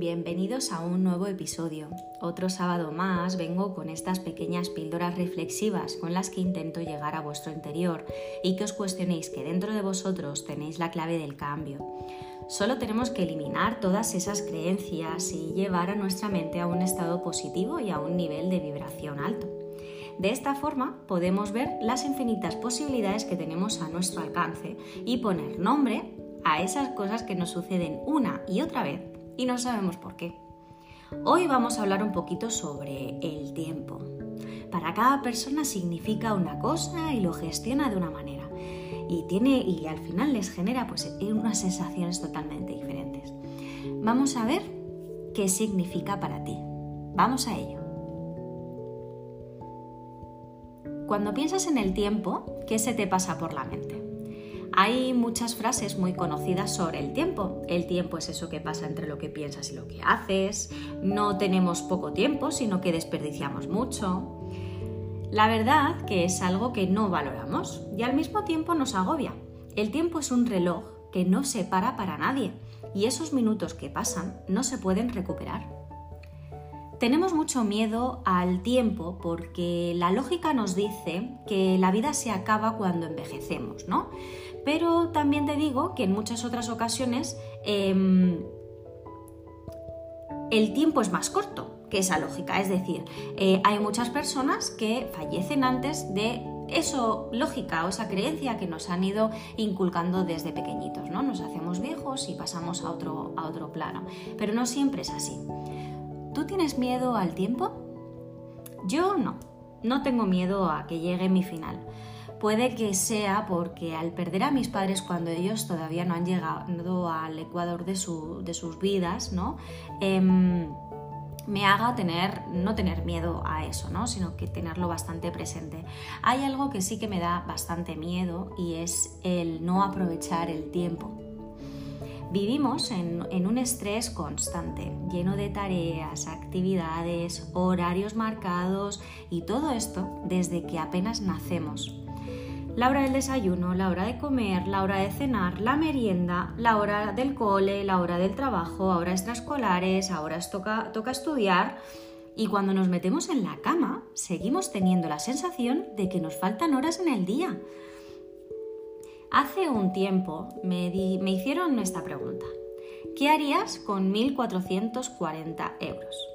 bienvenidos a un nuevo episodio. Otro sábado más vengo con estas pequeñas píldoras reflexivas con las que intento llegar a vuestro interior y que os cuestionéis que dentro de vosotros tenéis la clave del cambio. Solo tenemos que eliminar todas esas creencias y llevar a nuestra mente a un estado positivo y a un nivel de vibración alto. De esta forma podemos ver las infinitas posibilidades que tenemos a nuestro alcance y poner nombre a esas cosas que nos suceden una y otra vez y no sabemos por qué. Hoy vamos a hablar un poquito sobre el tiempo. Para cada persona significa una cosa y lo gestiona de una manera. Y, tiene, y al final les genera pues, unas sensaciones totalmente diferentes. Vamos a ver qué significa para ti. Vamos a ello. Cuando piensas en el tiempo, ¿qué se te pasa por la mente? Hay muchas frases muy conocidas sobre el tiempo. El tiempo es eso que pasa entre lo que piensas y lo que haces. No tenemos poco tiempo, sino que desperdiciamos mucho. La verdad que es algo que no valoramos y al mismo tiempo nos agobia. El tiempo es un reloj que no se para para nadie y esos minutos que pasan no se pueden recuperar. Tenemos mucho miedo al tiempo porque la lógica nos dice que la vida se acaba cuando envejecemos, ¿no? Pero también te digo que en muchas otras ocasiones em, el tiempo es más corto que esa lógica. Es decir, eh, hay muchas personas que fallecen antes de eso, lógica o esa creencia que nos han ido inculcando desde pequeñitos, ¿no? Nos hacemos viejos y pasamos a otro, a otro plano. Pero no siempre es así. ¿Tú tienes miedo al tiempo? Yo no. No tengo miedo a que llegue mi final. Puede que sea porque al perder a mis padres cuando ellos todavía no han llegado al ecuador de, sus vidas, ¿no? Em, me haga tener, no tener miedo a eso, ¿no? sino que tenerlo bastante presente. Hay algo que sí que me da bastante miedo y es el no aprovechar el tiempo. Vivimos en, un estrés constante, lleno de tareas, actividades, horarios marcados y todo esto desde que apenas nacemos la hora del desayuno, la hora de comer, la hora de cenar, la merienda, la hora del cole, la hora del trabajo, horas extraescolares, ahora toca, toca estudiar. Y cuando nos metemos en la cama, seguimos teniendo la sensación de que nos faltan horas en el día. Hace un tiempo me, me hicieron esta pregunta. ¿Qué harías con 1.440 euros?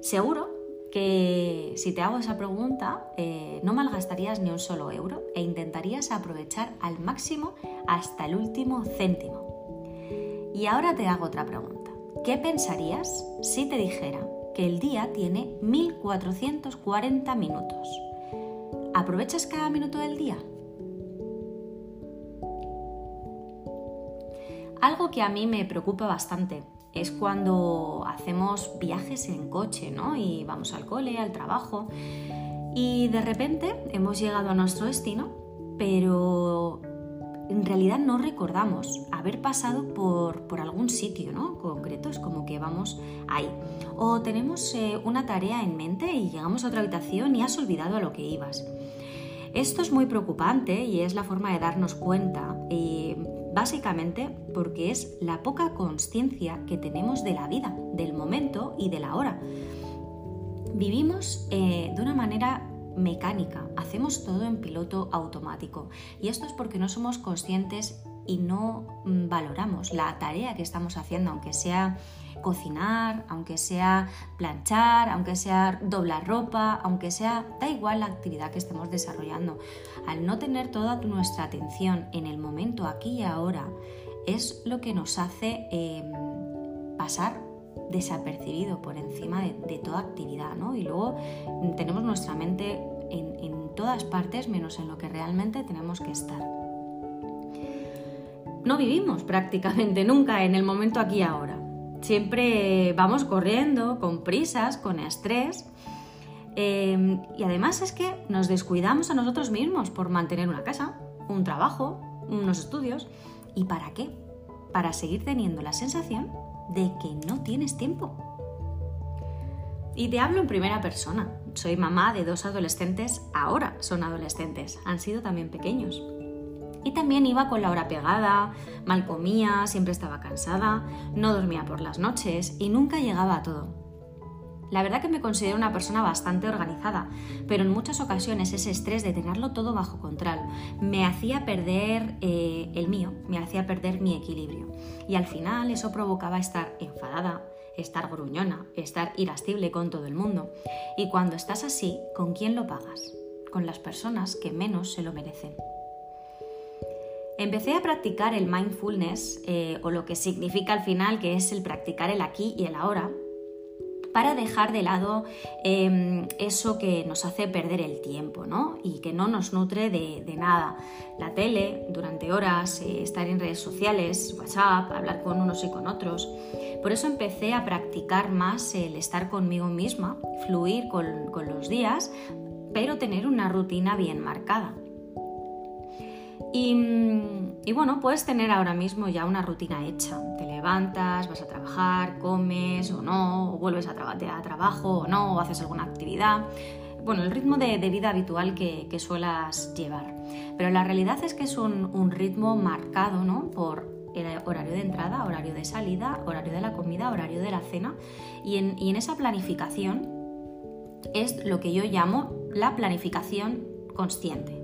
Seguro que si te hago esa pregunta eh, no malgastarías ni un solo euro e intentarías aprovechar al máximo hasta el último céntimo. Y ahora te hago otra pregunta. ¿Qué pensarías si te dijera que el día tiene 1440 minutos? ¿Aprovechas cada minuto del día? Algo que a mí me preocupa bastante es cuando hacemos viajes en coche, ¿no? Y vamos al cole, al trabajo. Y de repente hemos llegado a nuestro destino, pero en realidad no recordamos haber pasado por, algún sitio ¿no? concreto, es como que vamos ahí. O tenemos eh, una tarea en mente y llegamos a otra habitación y has olvidado a lo que ibas. Esto es muy preocupante y es la forma de darnos cuenta. Eh, básicamente porque es la poca conciencia que tenemos de la vida, del momento y de la hora. Vivimos eh, de una manera mecánica, hacemos todo en piloto automático y esto es porque no somos conscientes y no mm, valoramos la tarea que estamos haciendo, aunque sea cocinar, aunque sea planchar, aunque sea doblar ropa, aunque sea, da igual la actividad que estemos desarrollando. Al no tener toda nuestra atención en el momento aquí y ahora, es lo que nos hace em, pasar desapercibido por encima de, toda actividad, ¿no? Y luego tenemos nuestra mente en, en todas partes menos en lo que realmente tenemos que estar. No vivimos prácticamente nunca en el momento aquí y ahora. Siempre vamos corriendo, con prisas, con estrés. Em, y además es que nos descuidamos a nosotros mismos por mantener una casa, un trabajo, unos estudios. ¿Y para qué? Para seguir teniendo la sensación de que no tienes tiempo. Y te hablo en primera persona. Soy mamá de dos adolescentes, ahora son adolescentes, han sido también pequeños. Y también iba con la hora pegada, mal comía, siempre estaba cansada, no dormía por las noches y nunca llegaba a todo. La verdad que me considero una persona bastante organizada, pero en muchas ocasiones ese estrés de tenerlo todo bajo control me hacía perder eh, el mío, me hacía perder mi equilibrio. Y al final eso provocaba estar enfadada, estar gruñona, estar irascible con todo el mundo. Y cuando estás así, ¿con quién lo pagas? Con las personas que menos se lo merecen. Empecé a practicar el mindfulness, eh, o lo que significa al final que es el practicar el aquí y el ahora, para dejar de lado em, eso que nos hace perder el tiempo ¿no? y que no nos nutre de, nada. La tele durante horas, eh, estar en redes sociales, WhatsApp, hablar con unos y con otros. Por eso empecé a practicar más el estar conmigo misma, fluir con, con los días, pero tener una rutina bien marcada. Y, bueno, puedes tener ahora mismo ya una rutina hecha. Te levantas, vas a trabajar, comes o no, o vuelves a, trabajo o no, o haces alguna actividad. Bueno, el ritmo de, vida habitual que, suelas llevar. Pero la realidad es que es un, ritmo marcado ¿no? por el horario de entrada, horario de salida, horario de la comida, horario de la cena. y en esa planificación es lo que yo llamo la planificación consciente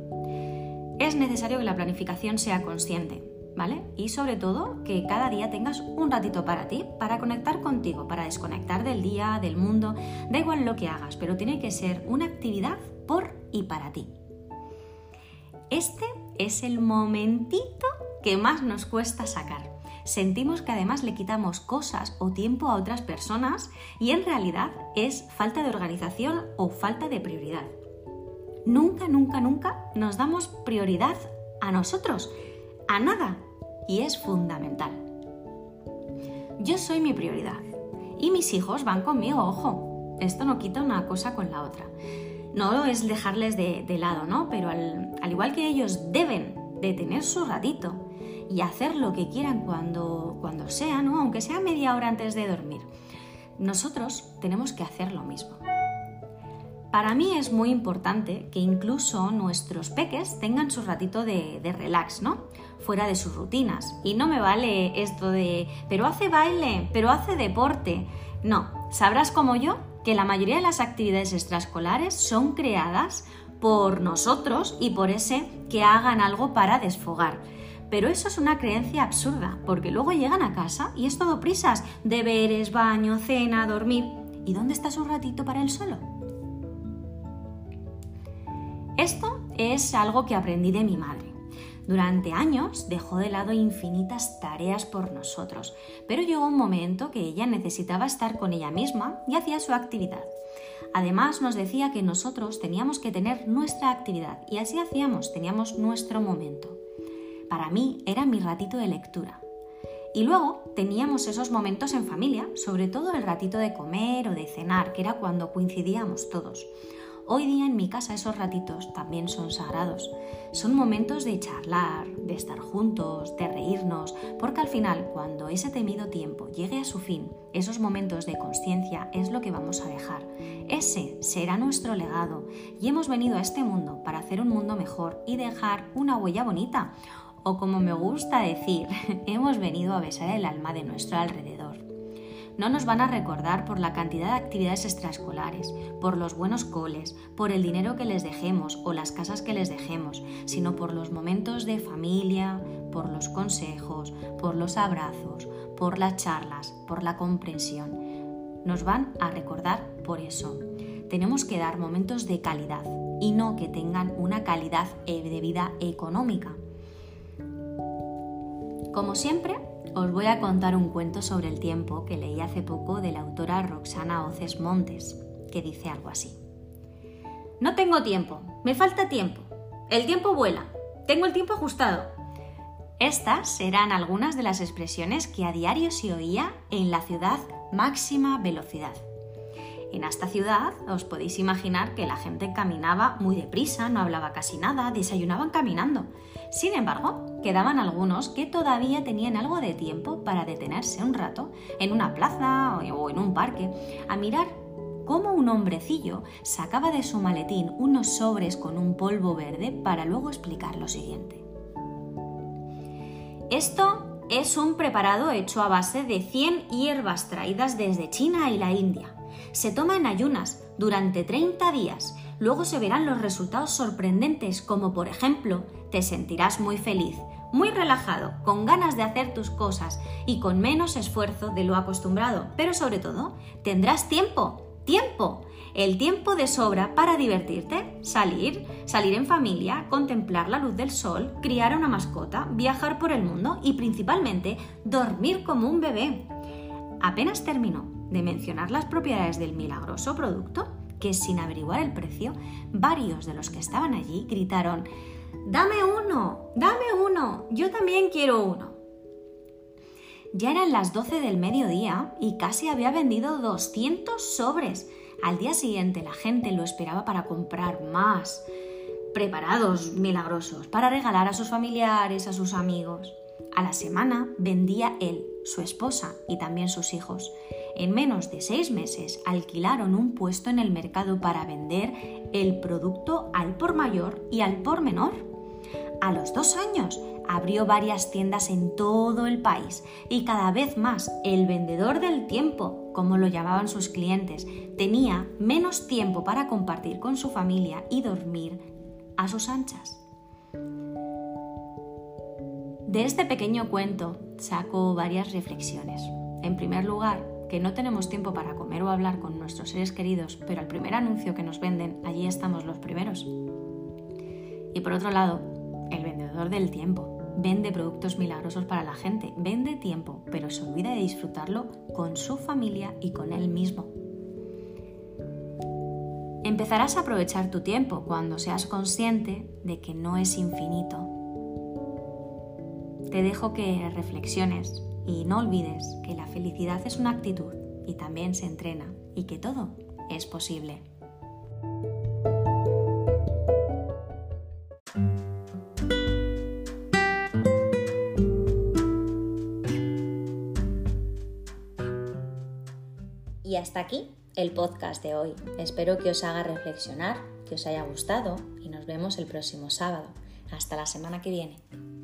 es necesario que la planificación sea consciente, ¿vale? Y sobre todo que cada día tengas un ratito para ti, para conectar contigo, para desconectar del día, del mundo, da igual lo que hagas, pero tiene que ser una actividad por y para ti. Este es el momentito que más nos cuesta sacar. Sentimos que además le quitamos cosas o tiempo a otras personas y en realidad es falta de organización o falta de prioridad nunca, nunca, nunca nos damos prioridad a nosotros, a nada, y es fundamental. Yo soy mi prioridad y mis hijos van conmigo, ojo, esto no quita una cosa con la otra. No es dejarles de, lado, ¿no? Pero al, al, igual que ellos deben de tener su ratito y hacer lo que quieran cuando, cuando sea, ¿no? Aunque sea media hora antes de dormir, nosotros tenemos que hacer lo mismo. Para mí es muy importante que incluso nuestros peques tengan su ratito de, relax, ¿no? Fuera de sus rutinas. Y no me vale esto de, pero hace baile, pero hace deporte. No, sabrás como yo que la mayoría de las actividades extraescolares son creadas por nosotros y por ese que hagan algo para desfogar. Pero eso es una creencia absurda, porque luego llegan a casa y es todo prisas, deberes, baño, cena, dormir. ¿Y dónde está su ratito para él solo? Esto es algo que aprendí de mi madre. Durante años dejó de lado infinitas tareas por nosotros, pero llegó un momento que ella necesitaba estar con ella misma y hacía su actividad. Además nos decía que nosotros teníamos que tener nuestra actividad y así hacíamos, teníamos nuestro momento. Para mí era mi ratito de lectura. Y luego teníamos esos momentos en familia, sobre todo el ratito de comer o de cenar, que era cuando coincidíamos todos. Hoy día en mi casa esos ratitos también son sagrados. Son momentos de charlar, de estar juntos, de reírnos, porque al final, cuando ese temido tiempo llegue a su fin, esos momentos de conciencia es lo que vamos a dejar. Ese será nuestro legado y hemos venido a este mundo para hacer un mundo mejor y dejar una huella bonita. O como me gusta decir, hemos venido a besar el alma de nuestro alrededor no nos van a recordar por la cantidad de actividades extraescolares, por los buenos coles, por el dinero que les dejemos o las casas que les dejemos, sino por los momentos de familia, por los consejos, por los abrazos, por las charlas, por la comprensión. Nos van a recordar por eso. Tenemos que dar momentos de calidad y no que tengan una calidad de vida económica. Como siempre, os voy a contar un cuento sobre el tiempo que leí hace poco de la autora Roxana Oces Montes, que dice algo así. No tengo tiempo, me falta tiempo. El tiempo vuela, tengo el tiempo ajustado. Estas eran algunas de las expresiones que a diario se oía en la ciudad máxima velocidad. En esta ciudad os podéis imaginar que la gente caminaba muy deprisa, no hablaba casi nada, desayunaban caminando. Sin embargo, quedaban algunos que todavía tenían algo de tiempo para detenerse un rato en una plaza o en un parque a mirar cómo un hombrecillo sacaba de su maletín unos sobres con un polvo verde para luego explicar lo siguiente. Esto es un preparado hecho a base de 100 hierbas traídas desde China y la India. Se toma en ayunas durante 30 días. Luego se verán los resultados sorprendentes como por ejemplo te sentirás muy feliz, muy relajado, con ganas de hacer tus cosas y con menos esfuerzo de lo acostumbrado. Pero sobre todo, tendrás tiempo, tiempo, el tiempo de sobra para divertirte, salir, salir en familia, contemplar la luz del sol, criar una mascota, viajar por el mundo y principalmente dormir como un bebé. Apenas terminó de mencionar las propiedades del milagroso producto, que sin averiguar el precio, varios de los que estaban allí gritaron Dame uno, dame uno, yo también quiero uno. Ya eran las 12 del mediodía y casi había vendido 200 sobres. Al día siguiente la gente lo esperaba para comprar más preparados milagrosos, para regalar a sus familiares, a sus amigos. A la semana vendía él, su esposa y también sus hijos. En menos de seis meses alquilaron un puesto en el mercado para vender el producto al por mayor y al por menor. A los dos años abrió varias tiendas en todo el país y cada vez más el vendedor del tiempo, como lo llamaban sus clientes, tenía menos tiempo para compartir con su familia y dormir a sus anchas. De este pequeño cuento saco varias reflexiones. En primer lugar, que no tenemos tiempo para comer o hablar con nuestros seres queridos, pero al primer anuncio que nos venden, allí estamos los primeros. Y por otro lado, el vendedor del tiempo. Vende productos milagrosos para la gente, vende tiempo, pero se olvida de disfrutarlo con su familia y con él mismo. Empezarás a aprovechar tu tiempo cuando seas consciente de que no es infinito. Te dejo que reflexiones y no olvides que la felicidad es una actitud y también se entrena y que todo es posible. Y hasta aquí el podcast de hoy. Espero que os haga reflexionar, que os haya gustado y nos vemos el próximo sábado. Hasta la semana que viene.